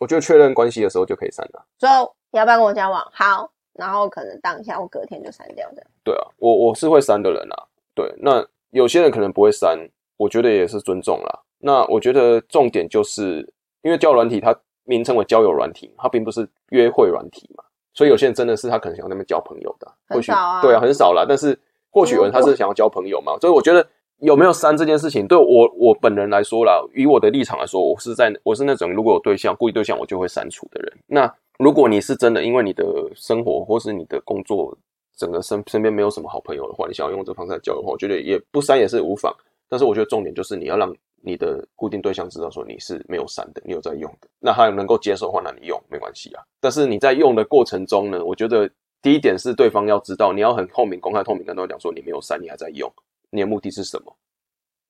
Speaker 1: 我觉得确认关系的时候就可以删了。
Speaker 2: 所以要不要跟我交往？好，然后可能当下或隔天就删掉的。
Speaker 1: 对啊，我我是会删的人啊。对，那有些人可能不会删，我觉得也是尊重啦。那我觉得重点就是因为交友软体它名称为交友软体，它并不是约会软体嘛，所以有些人真的是他可能想要那边交朋友的，或许
Speaker 2: 很少啊
Speaker 1: 对啊，很少啦。但是或许有人他是想要交朋友嘛，所以我觉得有没有删这件事情，对我我本人来说啦，以我的立场来说，我是在我是那种如果有对象故意对象我就会删除的人。那如果你是真的因为你的生活或是你的工作整个身身边没有什么好朋友的话，你想要用这方式来交友的话，我觉得也不删也是无妨。但是我觉得重点就是你要让你的固定对象知道说你是没有删的，你有在用的。那他能够接受的话，那你用没关系啊。但是你在用的过程中呢，我觉得第一点是对方要知道，你要很透明、公开透明跟对方讲说你没有删，你还在用，你的目的是什么？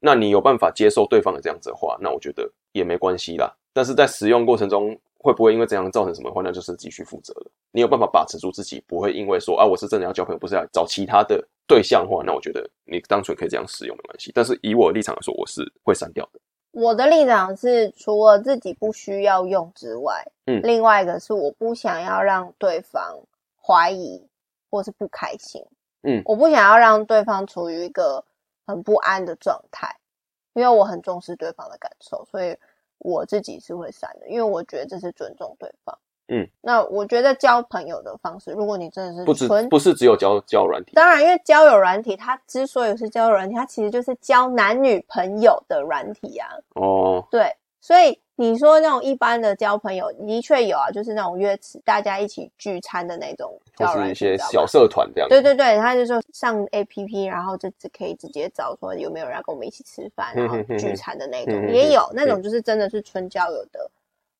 Speaker 1: 那你有办法接受对方的这样子的话，那我觉得也没关系啦。但是在使用过程中，会不会因为这样造成什么的话，那就是继续负责了。你有办法把持住自己，不会因为说啊，我是真的要交朋友，不是要找其他的对象的话，那我觉得你单纯可以这样使用没关系。但是以我的立场来说，我是会删掉的。
Speaker 2: 我的立场是，除了自己不需要用之外，
Speaker 1: 嗯
Speaker 2: 另外一个是我不想要让对方怀疑或是不开心，
Speaker 1: 嗯
Speaker 2: 我不想要让对方处于一个很不安的状态，因为我很重视对方的感受，所以我自己是会删的，因为我觉得这是尊重对方。
Speaker 1: 嗯，
Speaker 2: 那我觉得交朋友的方式，如果你真的是
Speaker 1: 不只
Speaker 2: 纯
Speaker 1: 不是只有交交软体，
Speaker 2: 当然，因为交友软体，它之所以是交友软体，它其实就是交男女朋友的软体啊。
Speaker 1: 哦，
Speaker 2: 对，所以你说那种一般的交朋友，的确有啊，就是那种约吃大家一起聚餐的那种交友软体，
Speaker 1: 或是一些小社团这样。
Speaker 2: 对对对，他就说上 A P P，然后就只可以直接找说有没有人要跟我们一起吃饭，然后聚餐的那种，也有那种就是真的是纯交友的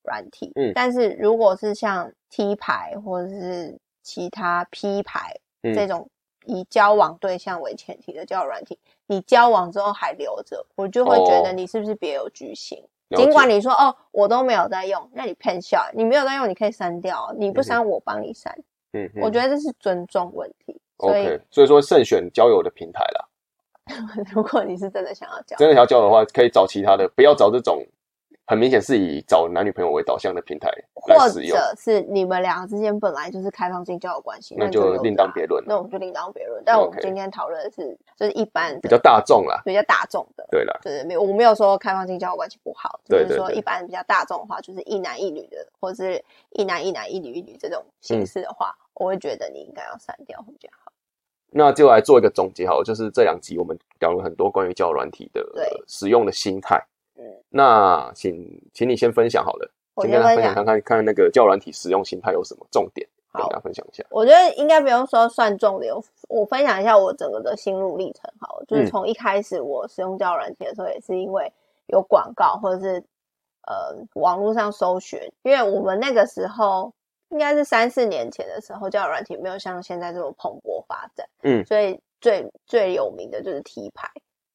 Speaker 2: 软体。
Speaker 1: 嗯
Speaker 2: 但是如果是像 T 牌或者是其他 P 牌、
Speaker 1: 嗯
Speaker 2: 这种以交往对象为前提的交友软体，你交往之后还留着，我就会觉得
Speaker 1: 哦
Speaker 2: 你是不是别有居心？尽管你说哦，我都没有在用，那你骗笑，你没有在用，你可以删掉，你不删我帮你删。
Speaker 1: 嗯，嗯
Speaker 2: 我觉得这是尊重问题，所以
Speaker 1: OK，所以说慎选交友的平台啦。
Speaker 2: 如果你是真的想要交，
Speaker 1: 真的想要交友的话，可以找其他的，不要找这种很明显是以找男女朋友为导向的平台来
Speaker 2: 或
Speaker 1: 使用，
Speaker 2: 者是你们两个之间本来就是开放性交友关系，
Speaker 1: 那
Speaker 2: 就
Speaker 1: 另当别论，
Speaker 2: 那我们就另当别论。但我们今天讨论的是，就是一般
Speaker 1: 比较大众啦。
Speaker 2: 比较大众的，
Speaker 1: 对啦，
Speaker 2: 就是没有我没有说开放性交友关系不好，就
Speaker 1: 对对对
Speaker 2: 是说一般比较大众的话，就是一男一女的，或者是一男一男一女一女这种
Speaker 1: 嗯
Speaker 2: 形式的话，我会觉得你应该要删掉会比较好。
Speaker 1: 那就来做一个总结好了，就是这两集我们聊了很多关于交友软体的使用的心态。
Speaker 2: 嗯，
Speaker 1: 那请请你先分享好了，
Speaker 2: 我
Speaker 1: 先跟大家
Speaker 2: 分享，
Speaker 1: 看看看那个交友软体使用心态有什么重点，跟
Speaker 2: 好。
Speaker 1: 大家分享一下。
Speaker 2: 我觉得应该不用说算重点，我我分享一下我整个的心路历程好了，就是
Speaker 1: 嗯。
Speaker 2: 从一开始我使用交友软体的时候，也是因为有广告或者是呃网络上搜寻，因为我们那个时候应该是三四年前的时候，交友软体没有像现在这么蓬勃发展，
Speaker 1: 嗯。
Speaker 2: 所以最最有名的就是 T 牌。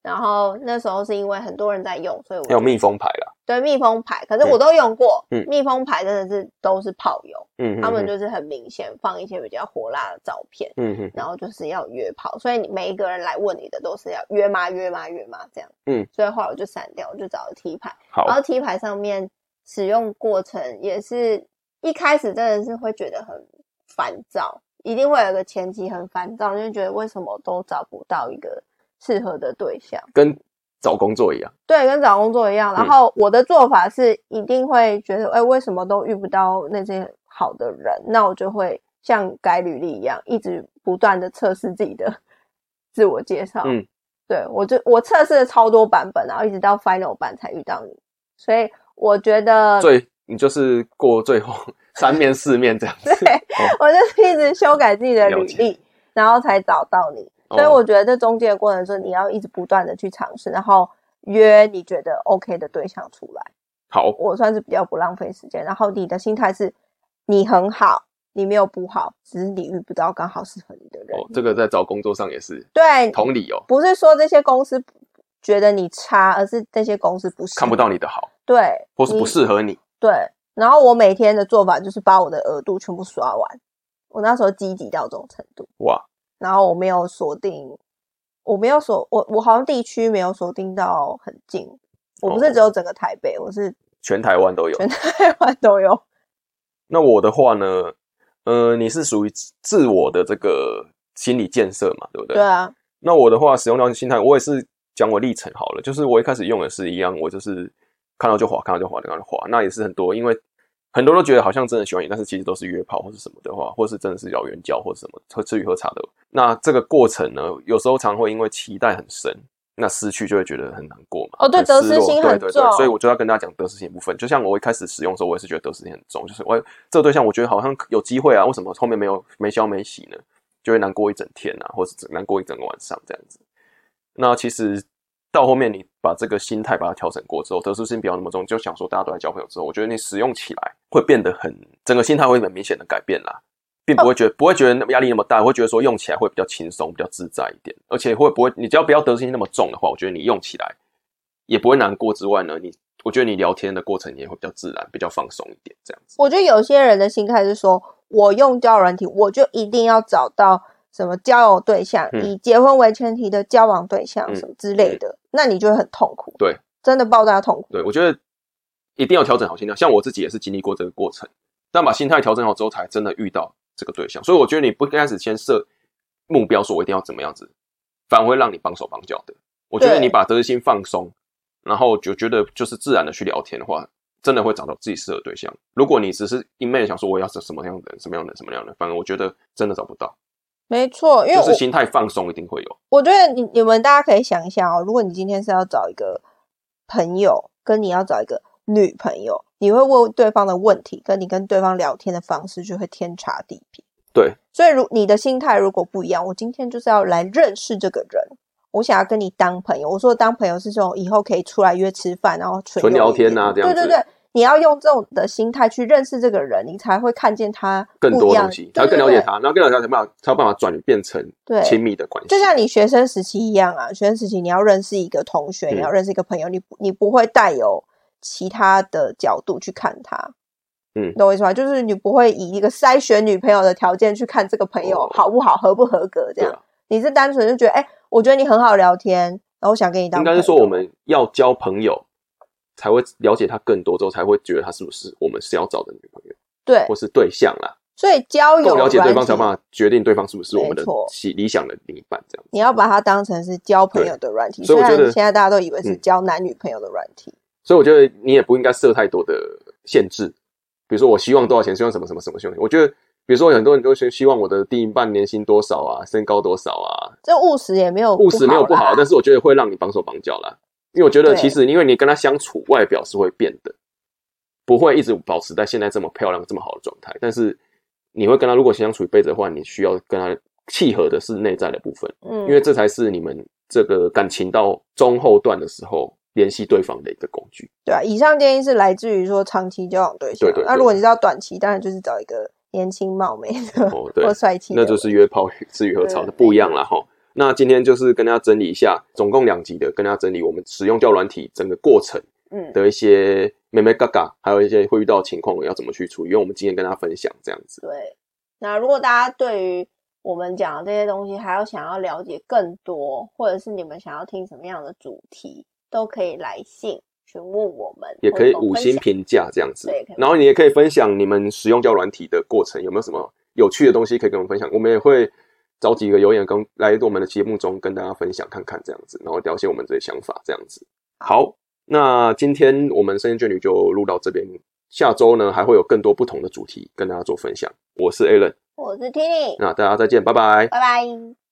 Speaker 2: 然后那时候是因为很多人在用，所以我
Speaker 1: 还有蜜蜂牌啦，
Speaker 2: 对蜜蜂牌，可是我都用过，
Speaker 1: 嗯
Speaker 2: 蜜蜂牌真的是都是炮友，
Speaker 1: 嗯，
Speaker 2: 他们
Speaker 1: 嗯
Speaker 2: 就是很明显放一些比较火辣的照片，
Speaker 1: 嗯嗯
Speaker 2: 然后就是要约炮，所以你每一个人来问你的都是要约吗？约吗？约吗？这样，
Speaker 1: 嗯，
Speaker 2: 所以后来我就删掉，我就找了 T 牌，
Speaker 1: 好
Speaker 2: 然后 T 牌上面使用过程也是一开始真的是会觉得很烦躁，一定会有个前期很烦躁，就觉得为什么都找不到一个适合的对象。
Speaker 1: 跟找工作一样，
Speaker 2: 对，跟找工作一样。然
Speaker 1: 嗯
Speaker 2: 后我的做法是一定会觉得，哎、为什么都遇不到那些好的人？那我就会像改履历一样，一直不断的测试自己的 自我介绍。
Speaker 1: 嗯，
Speaker 2: 对我就我测试了超多版本，然后一直到 final 版才遇到你。所以我觉得，
Speaker 1: 最你就是过最后三面四面这样子，
Speaker 2: 对
Speaker 1: 哦
Speaker 2: 我就是一直修改自己的履历，然后才找到你。所以
Speaker 1: 哦
Speaker 2: 我觉得这中间的过程中，你要一直不断的去尝试，然后约你觉得 OK 的对象出来。
Speaker 1: 好，
Speaker 2: 我算是比较不浪费时间。然后你的心态是，你很好，你没有不好，只是你遇不到刚好适合你的人。
Speaker 1: 哦，这个在找工作上也是
Speaker 2: 对，
Speaker 1: 同理哦，
Speaker 2: 不是说这些公司觉得你差，而是这些公司不是
Speaker 1: 看不到你的好，
Speaker 2: 对，
Speaker 1: 或是不适合你，
Speaker 2: 对。然后我每天的做法就是把我的额度全部刷完。我那时候积极到这种程度，
Speaker 1: 哇，
Speaker 2: 然后我没有锁定，我没有锁我我好像地区没有锁定到很近，我不是
Speaker 1: 哦
Speaker 2: 只有整个台北，我是
Speaker 1: 全台湾都有。
Speaker 2: 全 台湾都有。
Speaker 1: 那我的话呢，呃，你是属于自自我的这个心理建设嘛，对不对？
Speaker 2: 对啊，
Speaker 1: 那我的话，使用聊天心态，我也是讲我历程好了，就是我一开始用的是一样，我就是看到就滑，看到就滑，看到就滑。那也是很多，因为很多都觉得好像真的喜欢你，但是其实都是约炮或是什么的话，或是真的是聊援交或者什么喝吃鱼喝茶的。那这个过程呢，有时候常会因为期待很深，那失去就会觉得很难过嘛。
Speaker 2: 哦对得失心很
Speaker 1: 对对对
Speaker 2: 重
Speaker 1: 所以我就要跟大家讲得失心的部分。就像我一开始使用的时候，我也是觉得得失心很重，就是我这个对象我觉得好像有机会啊，为什么后面没有没消没息呢？就会难过一整天啊，或者是难过一整个晚上这样子。那其实到后面你把这个心态把它调整过之后，得失心不要那么重，就想说大家都在交朋友之后，我觉得你使用起来会变得很整个心态会很明显的改变啦，并不会觉得不会觉得那么压力那么大，会觉得说用起来会比较轻松、比较自在一点，而且会不会你只要不要得失心那么重的话，我觉得你用起来也不会难过之外呢，你我觉得你聊天的过程也会比较自然、比较放松一点这样子。
Speaker 2: 我觉得有些人的心态是说，我用交友软体，我就一定要找到什么交友对象，
Speaker 1: 嗯
Speaker 2: 以结婚为前提的交往对象
Speaker 1: 嗯
Speaker 2: 什么之类的，那你就会很痛苦，
Speaker 1: 对，
Speaker 2: 真的爆炸痛苦。
Speaker 1: 对，我觉得一定要调整好心态。像我自己也是经历过这个过程，但把心态调整好之后，才真的遇到这个对象。所以我觉得你不一开始先设目标，说我一定要怎么样子，反而会让你绑手绑脚的。我觉得你把责任心放松，然后就觉得就是自然的去聊天的话，真的会找到自己适合的对象。如果你只是一昧的想说我要什什么样的人、什么样的人、什么样的人，反而我觉得真的找不到。
Speaker 2: 没错，因为
Speaker 1: 就是心态放松一定会有。
Speaker 2: 我觉得你你们大家可以想一下哦，如果你今天是要找一个朋友，跟你要找一个女朋友，你会问对方的问题，跟你跟对方聊天的方式就会天差地别。
Speaker 1: 对，
Speaker 2: 所以如你的心态如果不一样，我今天就是要来认识这个人，我想要跟你当朋友。我说的当朋友是这种以后可以出来约吃饭，然后纯
Speaker 1: 纯聊天啊这样子
Speaker 2: 对对对，你要用这种的心态去认识这个人，你才会看见他
Speaker 1: 更多东西，才更了解他，然后更了解他才有办法才有办法转变成
Speaker 2: 对
Speaker 1: 亲密的关系。
Speaker 2: 就像你学生时期一样啊，学生时期你要认识一个同学，
Speaker 1: 嗯
Speaker 2: 你要认识一个朋友，你你不会带有其他的角度去看他，
Speaker 1: 嗯
Speaker 2: 懂我意思吗？就是你不会以一个筛选女朋友的条件去看这个朋友
Speaker 1: 哦
Speaker 2: 好不好、合不合格这样，
Speaker 1: 啊，
Speaker 2: 你是单纯就觉得，哎、我觉得你很好聊天，然后我想跟你当。
Speaker 1: 应该是说我们要交朋友，才会了解他更多之后，才会觉得他是不是我们是要找的女朋友
Speaker 2: 对
Speaker 1: 或，是对象啦。
Speaker 2: 所以交友
Speaker 1: 够了解对方，才有办法决定对方是不是我们的理想的另一半这样。
Speaker 2: 你要把它当成是交朋友的软体，虽
Speaker 1: 所以我觉得
Speaker 2: 然现在大家都以为是
Speaker 1: 嗯
Speaker 2: 交男女朋友的软体。
Speaker 1: 所以我觉得你也不应该设太多的限制，比如说我希望多少钱，希望什么什么什么希望。我觉得，比如说很多人都希希望我的另一半年薪多少啊，身高多少啊，
Speaker 2: 这务实也没有
Speaker 1: 务实没有不好，但是我觉得会让你绑手绑脚啦。因为我觉得其实因为你跟他相处，外表是会变的，不会一直保持在现在这么漂亮、这么好的状态。但是你会跟他如果相处一辈子的话，你需要跟他契合的是内在的部分，
Speaker 2: 嗯，
Speaker 1: 因为这才是你们这个感情到中后段的时候联系对方的一个工具。
Speaker 2: 对啊，以上建议是来自于说长期交往对象。
Speaker 1: 对对对
Speaker 2: 那如果你是要短期，当然就是找一个年轻貌美的、
Speaker 1: 哦，对
Speaker 2: 或，帅气的。
Speaker 1: 那就是约炮吃鱼喝草的不一样了哈。那今天就是跟大家整理一下，总共两集的，跟大家整理我们使用教软体整个过程
Speaker 2: 嗯，
Speaker 1: 的一些妹妹嘎嘎，还有一些会遇到的情况要怎么去处理，用我们今天跟大家分享这样子。
Speaker 2: 对。那如果大家对于我们讲的这些东西还要想要了解更多，或者是你们想要听什么样的主题，都可以来信询问我们，
Speaker 1: 也可以五星评价这样子
Speaker 2: 对，
Speaker 1: 然后你也可以分享你们使用教软体的过程，有没有什么有趣的东西可以跟我们分享？我们也会找几个有眼跟来我们的节目中跟大家分享看看这样子，然后了解我们这些想法这样子。好，那今天我们声音眷侣就录到这边，下周呢还会有更多不同的主题跟大家做分享。我是 Alan，
Speaker 2: 我是 Tini，
Speaker 1: 那大家再见，拜拜。
Speaker 2: 拜拜。